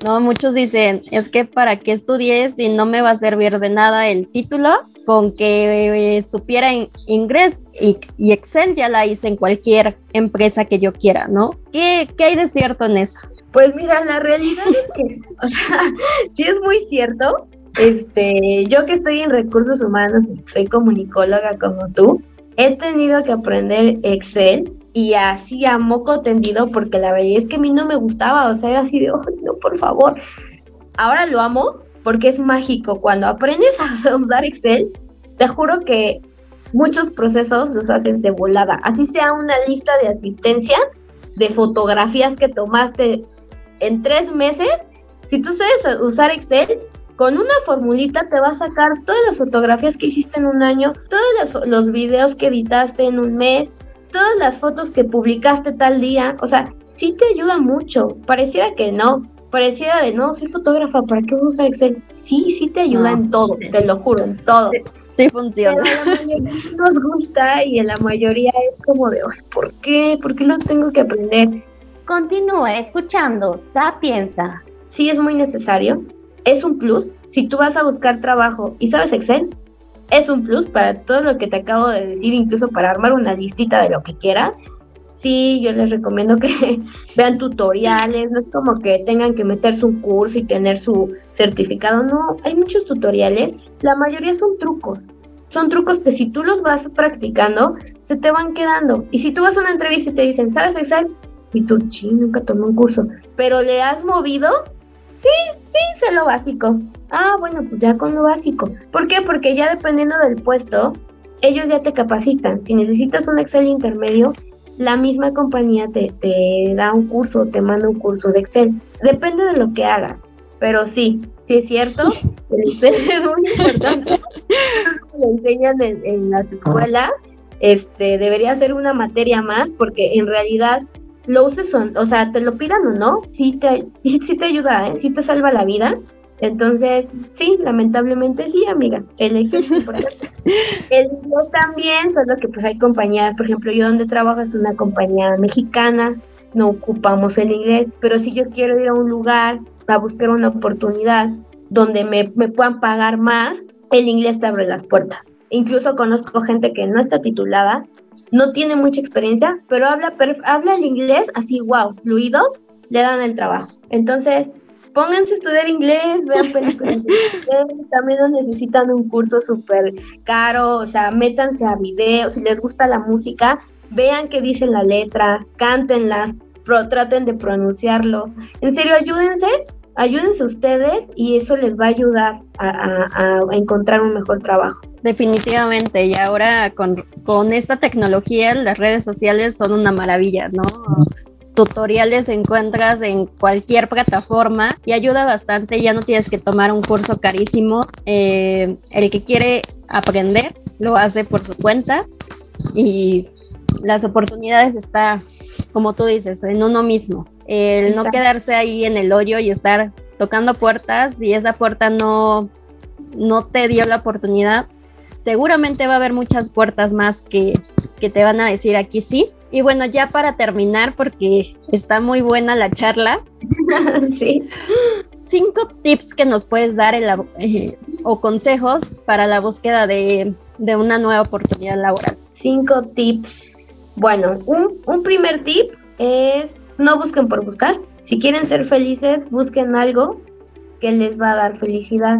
¿no? Muchos dicen, es que para qué estudié si no me va a servir de nada el título con que eh, supiera inglés y, Excel ya la hice en cualquier empresa que yo quiera, ¿no? ¿Qué, ¿Qué hay de cierto en eso? Pues mira, la realidad es que, o sea, sí es muy cierto. Este, yo que estoy en recursos humanos, soy comunicóloga como tú, he tenido que aprender Excel y así a moco tendido porque la verdad es que a mí no me gustaba, o sea, era así de, oh, no, por favor. Ahora lo amo porque es mágico. Cuando aprendes a usar Excel, te juro que muchos procesos los haces de volada. Así sea una lista de asistencia de fotografías que tomaste en tres meses. Si tú sabes usar Excel, con una formulita te va a sacar todas las fotografías que hiciste en un año, todos los, videos que editaste en un mes, todas las fotos que publicaste tal día. O sea, sí te ayuda mucho. Pareciera que no, pareciera de no, soy fotógrafa, ¿para qué voy a usar Excel? Sí, sí te ayuda en todo, te lo juro, en todo. Sí, funciona. Pero a la mayoría nos gusta y en la mayoría es como de, ¿por qué? ¿Por qué lo tengo que aprender? Continúa escuchando Sapienza. Sí, es muy necesario. Es un plus. Si tú vas a buscar trabajo y sabes Excel, es un plus para todo lo que te acabo de decir, incluso para armar una listita de lo que quieras sí, yo les recomiendo que vean tutoriales, no es como que tengan que meterse un curso y tener su certificado, no, hay muchos tutoriales, la mayoría son trucos, son trucos que si tú los vas practicando, se te van quedando. Y si tú vas a una entrevista y te dicen, ¿sabes Excel? Y tú, sí, nunca tomé un curso, pero le has movido, sí, sí, sé lo básico. Ah, bueno, pues ya con lo básico. ¿Por qué? Porque ya dependiendo del puesto, ellos ya te capacitan. Si necesitas un Excel intermedio, la misma compañía te, te da un curso, te manda un curso de Excel. Depende de lo que hagas. Pero sí, sí es cierto, el Excel es muy importante. lo enseñan en, las escuelas. Este, debería ser una materia más porque en realidad lo uses, son, o sea, te lo pidan o no, sí te, sí, te ayuda, ¿eh? sí te salva la vida. Entonces, sí, lamentablemente sí, amiga, el importante. el inglés también, solo que pues hay compañías, por ejemplo, yo donde trabajo es una compañía mexicana, no ocupamos el inglés, pero si yo quiero ir a un lugar a buscar una oportunidad donde me, me puedan pagar más, el inglés te abre las puertas. Incluso conozco gente que no está titulada, no tiene mucha experiencia, pero habla, habla el inglés así, wow, fluido, le dan el trabajo. Entonces, pónganse a estudiar inglés, vean películas también no necesitan un curso súper caro, o sea, métanse a videos, si les gusta la música, vean qué dice la letra, cántenlas, traten de pronunciarlo. En serio, ayúdense, ayúdense ustedes y eso les va a ayudar a, encontrar un mejor trabajo. Definitivamente, y ahora con, con esta tecnología las redes sociales son una maravilla, ¿no? Tutoriales encuentras en cualquier plataforma y ayuda bastante. Ya no tienes que tomar un curso carísimo. Eh, el que quiere aprender lo hace por su cuenta y las oportunidades está, como tú dices, en uno mismo. El no quedarse ahí en el hoyo y estar tocando puertas y esa puerta no, no te dio la oportunidad. Seguramente va a haber muchas puertas más que, que te van a decir aquí sí, y bueno, ya para terminar, porque está muy buena la charla. sí. cinco tips que nos puedes dar en la, eh, o consejos para la búsqueda de, de, una nueva oportunidad laboral. Cinco tips. Bueno, un, un primer tip es no busquen por buscar. Si quieren ser felices, busquen algo que les va a dar felicidad.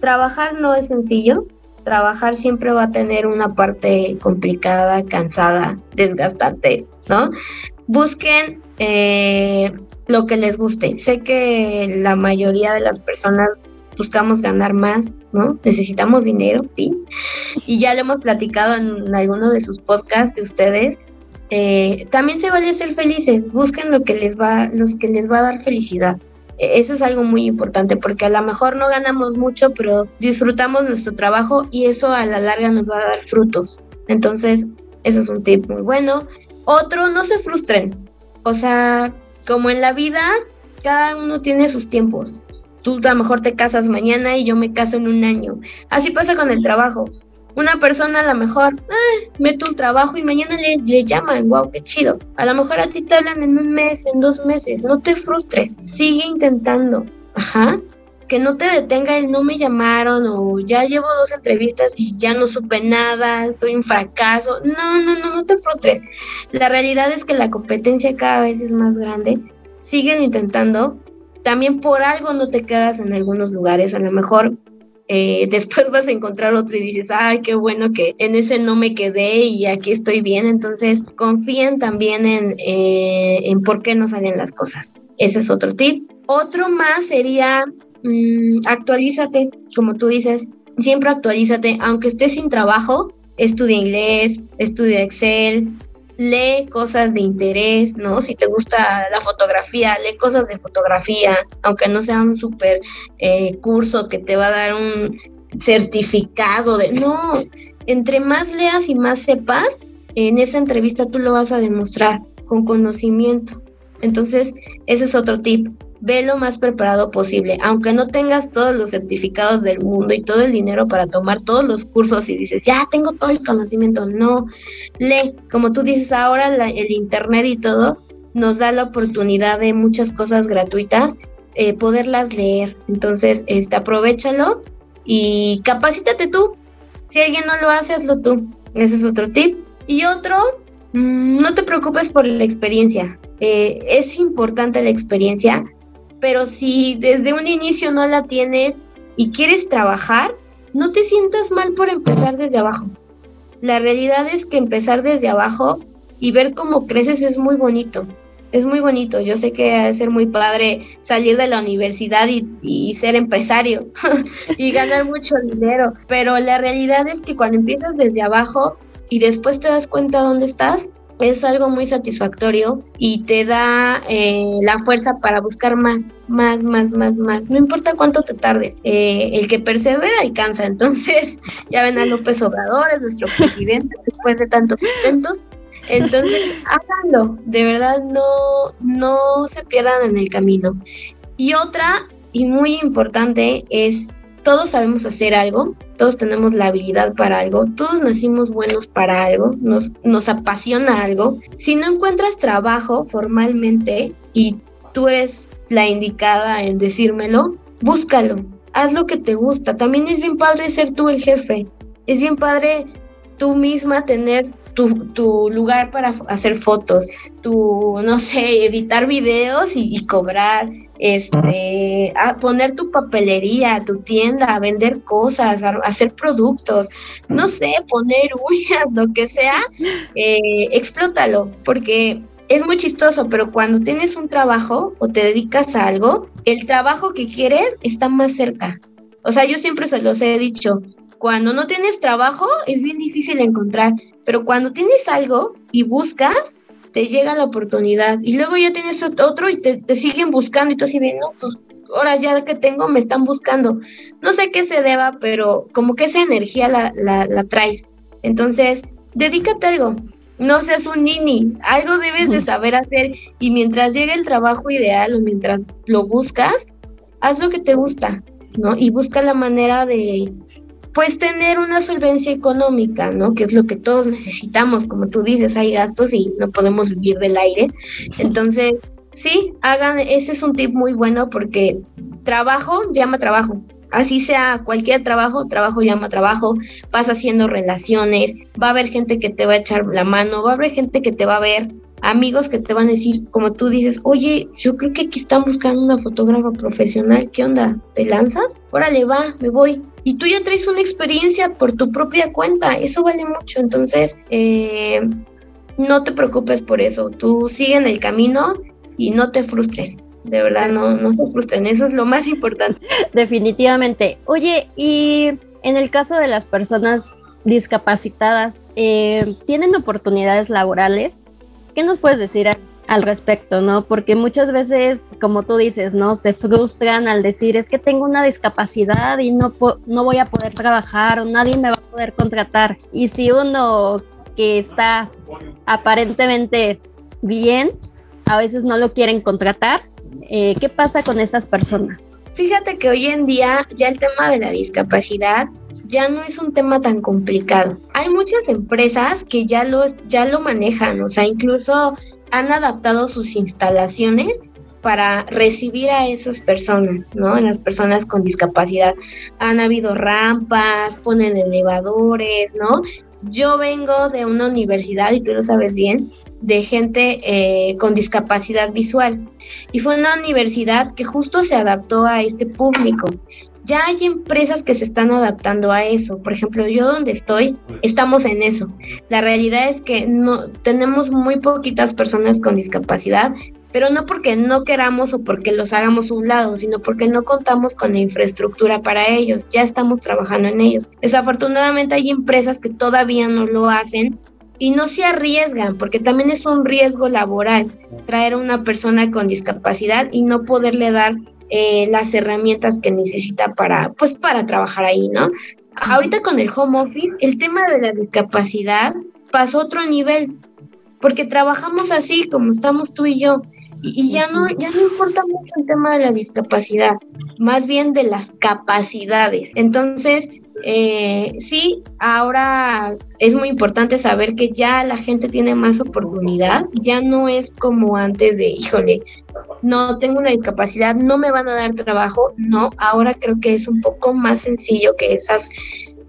Trabajar no es sencillo, trabajar siempre va a tener una parte complicada, cansada, desgastante, ¿no? Busquen eh, lo que les guste. Sé que la mayoría de las personas buscamos ganar más, ¿no? Necesitamos dinero, sí. Y ya lo hemos platicado en alguno de sus podcasts de ustedes. Eh, también se vale ser felices. Busquen lo que les va, los que les va a dar felicidad. E-, eso es algo muy importante porque a lo mejor no ganamos mucho, pero disfrutamos nuestro trabajo y eso a la larga nos va a dar frutos. Entonces, eso es un tip muy bueno. Otro, no se frustren. O sea, como en la vida, cada uno tiene sus tiempos. Tú a lo mejor te casas mañana y yo me caso en un año. Así pasa con el trabajo. Una persona a lo mejor ah, mete un trabajo y mañana le, llaman, wow, qué chido. A lo mejor a ti te hablan en un mes, en dos meses. No te frustres, sigue intentando. Ajá. Que no te detenga el no me llamaron o ya llevo dos entrevistas y ya no supe nada, soy un fracaso. No, no, no, no te frustres. La realidad es que la competencia cada vez es más grande. Sigue intentando. También por algo no te quedas en algunos lugares. A lo mejor eh, después vas a encontrar otro y dices, ay, qué bueno que en ese no me quedé y aquí estoy bien. Entonces, confíen también en, eh, en por qué no salen las cosas. Ese es otro tip. Otro más sería, mmm, actualízate, como tú dices, siempre actualízate, aunque estés sin trabajo, estudia inglés, estudia Excel, lee cosas de interés, ¿no? Si te gusta la fotografía, lee cosas de fotografía, aunque no sea un súper eh, curso que te va a dar un certificado de... No, entre más leas y más sepas, en esa entrevista tú lo vas a demostrar con conocimiento. Entonces, ese es otro tip ve lo más preparado posible, aunque no tengas todos los certificados del mundo y todo el dinero para tomar todos los cursos y dices, ya tengo todo el conocimiento, no, lee, como tú dices ahora, el Internet y todo nos da la oportunidad de muchas cosas gratuitas, eh, poderlas leer, entonces, este, aprovechalo y capacítate tú, si alguien no lo hace, hazlo tú, ese es otro tip. Y otro, mm, no te preocupes por la experiencia. Eh, es importante la experiencia, pero si desde un inicio no la tienes y quieres trabajar, no te sientas mal por empezar desde abajo. La realidad es que empezar desde abajo y ver cómo creces es muy bonito. Es muy bonito. Yo sé que ha ser muy padre salir de la universidad y, y ser empresario y ganar mucho dinero. Pero la realidad es que cuando empiezas desde abajo y después te das cuenta dónde estás, es algo muy satisfactorio y te da eh, la fuerza para buscar más, más, más, más, más. No importa cuánto te tardes, eh, el que persevera alcanza. Entonces, ya ven a López Obrador, es nuestro presidente, después de tantos intentos. Entonces, háganlo, de verdad no, no se pierdan en el camino. Y otra, y muy importante, es todos sabemos hacer algo, todos tenemos la habilidad para algo, todos nacimos buenos para algo, nos, apasiona algo. Si no encuentras trabajo formalmente y tú eres la indicada en decírmelo, búscalo, haz lo que te gusta. También es bien padre ser tú el jefe, es bien padre tú misma tener tu, lugar para hacer fotos, tu, no sé, editar videos y, cobrar, este, a poner tu papelería, tu tienda, a vender cosas, a, hacer productos, no sé, poner uñas, lo que sea, eh, explótalo, porque es muy chistoso, pero cuando tienes un trabajo o te dedicas a algo, el trabajo que quieres está más cerca. O sea, yo siempre se los he dicho, cuando no tienes trabajo es bien difícil encontrar, pero cuando tienes algo y buscas, te llega la oportunidad. Y luego ya tienes otro y te, siguen buscando y tú así bien, no, pues ahora ya que tengo me están buscando. No sé qué se deba, pero como que esa energía la, la, traes. Entonces, dedícate a algo. No seas un nini, algo debes de saber hacer y mientras llegue el trabajo ideal o mientras lo buscas, haz lo que te gusta, ¿no? Y busca la manera de, pues tener una solvencia económica, ¿no? Que es lo que todos necesitamos, como tú dices, hay gastos y no podemos vivir del aire. Entonces, sí, hagan, ese es un tip muy bueno porque trabajo llama trabajo. Así sea cualquier trabajo, trabajo llama trabajo, vas haciendo relaciones, va a haber gente que te va a echar la mano, va a haber gente que te va a ver, amigos que te van a decir, como tú dices, oye, yo creo que aquí están buscando una fotógrafa profesional, ¿qué onda? ¿Te lanzas? Órale, va, me voy. Y tú ya traes una experiencia por tu propia cuenta, eso vale mucho, entonces eh, no te preocupes por eso, tú sigue en el camino y no te frustres de verdad no, no se frustren, eso es lo más importante. Definitivamente. Oye, y en el caso de las personas discapacitadas, eh, ¿tienen oportunidades laborales? ¿Qué nos puedes decir al respecto, no? Porque muchas veces, como tú dices, ¿no? Se frustran al decir, es que tengo una discapacidad y no, no voy a poder trabajar o nadie me va a poder contratar. Y si uno que está aparentemente bien, a veces no lo quieren contratar, eh, ¿Qué pasa con estas personas? Fíjate que hoy en día ya el tema de la discapacidad ya no es un tema tan complicado. Hay muchas empresas que ya lo, ya lo manejan, o sea, incluso han adaptado sus instalaciones para recibir a esas personas, ¿no? Las personas con discapacidad. Han habido rampas, ponen elevadores, ¿no? Yo vengo de una universidad, y tú lo sabes bien, de gente eh, con discapacidad visual. Y fue una universidad que justo se adaptó a este público. Ya hay empresas que se están adaptando a eso. Por ejemplo, yo donde estoy, estamos en eso. La realidad es que no tenemos muy poquitas personas con discapacidad, pero no porque no queramos o porque los hagamos a un lado, sino porque no contamos con la infraestructura para ellos. Ya estamos trabajando en ellos. Desafortunadamente hay empresas que todavía no lo hacen y no se arriesgan, porque también es un riesgo laboral traer a una persona con discapacidad y no poderle dar eh, las herramientas que necesita para, pues, para trabajar ahí, ¿no? Ahorita con el home office, el tema de la discapacidad pasó a otro nivel, porque trabajamos así como estamos tú y yo, y, ya no, ya no importa mucho el tema de la discapacidad, más bien de las capacidades. Entonces, eh, sí, ahora es muy importante saber que ya la gente tiene más oportunidad, ya no es como antes de, híjole, no tengo una discapacidad, no me van a dar trabajo, no, ahora creo que es un poco más sencillo que esas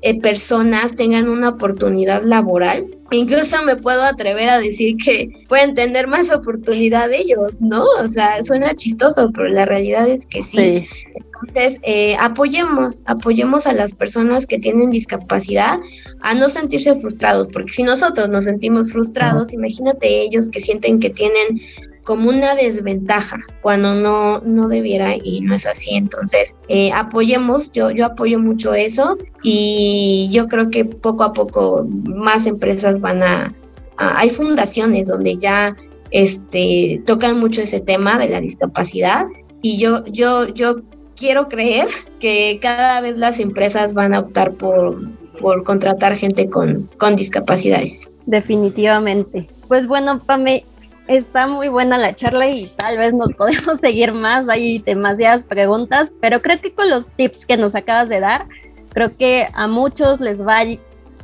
eh, personas tengan una oportunidad laboral. Incluso me puedo atrever a decir que pueden tener más oportunidad ellos, ¿no? O sea, suena chistoso, pero la realidad es que sí. Entonces, eh, apoyemos, apoyemos a las personas que tienen discapacidad a no sentirse frustrados, porque si nosotros nos sentimos frustrados, imagínate ellos que sienten que tienen como una desventaja cuando no, no debiera y no es así. Entonces, eh, apoyemos, yo, yo apoyo mucho eso y yo creo que poco a poco más empresas van a, hay fundaciones donde ya este, tocan mucho ese tema de la discapacidad y yo, yo, yo quiero creer que cada vez las empresas van a optar por, por contratar gente con, con discapacidades. Definitivamente. Pues bueno, Pame, Está muy buena la charla y tal vez nos podemos seguir más. Hay demasiadas preguntas, pero creo que con los tips que nos acabas de dar, creo que a muchos les va a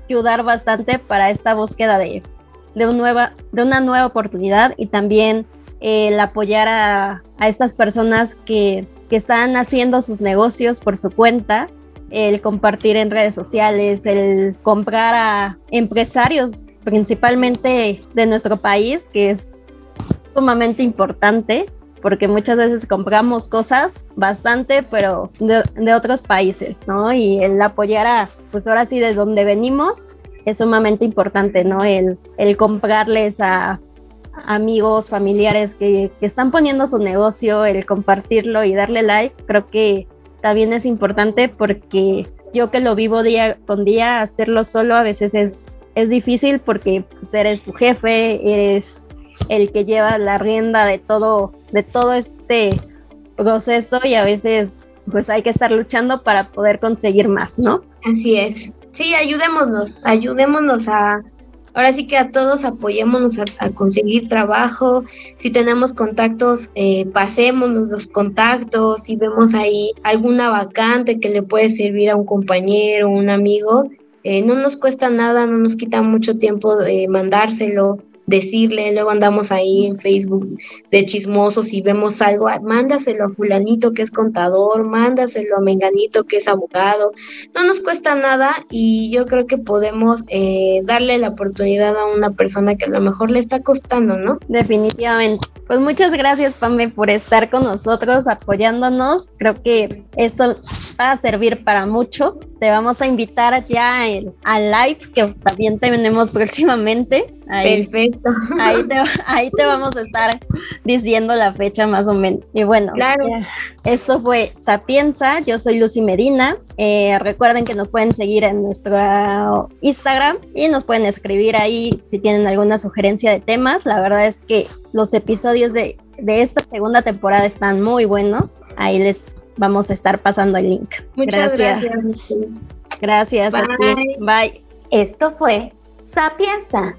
ayudar bastante para esta búsqueda de, de, nueva, de una nueva oportunidad y también el apoyar a, a estas personas que, que están haciendo sus negocios por su cuenta el compartir en redes sociales, el comprar a empresarios principalmente de nuestro país, que es sumamente importante porque muchas veces compramos cosas bastante, pero de, otros países, ¿no? Y el apoyar a, pues ahora sí, de donde venimos es sumamente importante, ¿no? El, el comprarles a amigos, familiares que, que, están poniendo su negocio, el compartirlo y darle like, creo que también es importante porque yo que lo vivo día con día, hacerlo solo a veces es, es difícil porque pues, eres tu jefe, eres el que lleva la rienda de todo, de todo este proceso y a veces pues hay que estar luchando para poder conseguir más, ¿no? Así es. Sí, ayudémonos, ayudémonos a, ahora sí que a todos apoyémonos a, conseguir trabajo. Si tenemos contactos, eh, pasémonos los contactos. Si vemos ahí alguna vacante que le puede servir a un compañero, un amigo, eh, no nos cuesta nada, no nos quita mucho tiempo de mandárselo decirle, luego andamos ahí en Facebook de chismosos y vemos algo, mándaselo a fulanito que es contador, mándaselo a menganito que es abogado, no nos cuesta nada y yo creo que podemos eh, darle la oportunidad a una persona que a lo mejor le está costando, ¿no? Definitivamente. Pues muchas gracias, Pame, por estar con nosotros, apoyándonos. Creo que esto va a servir para mucho. Te vamos a invitar ya al live que también tenemos próximamente. Perfecto. Ahí te, ahí te vamos a estar diciendo la fecha más o menos. Y bueno, claro. esto fue Sapienza. Yo soy Lucy Medina. Eh, recuerden que nos pueden seguir en nuestro Instagram y nos pueden escribir ahí si tienen alguna sugerencia de temas. La verdad es que los episodios de, de esta segunda temporada están muy buenos. Ahí les vamos a estar pasando el link. Muchas gracias. Gracias. Bye. Bye. Esto fue Sapienza.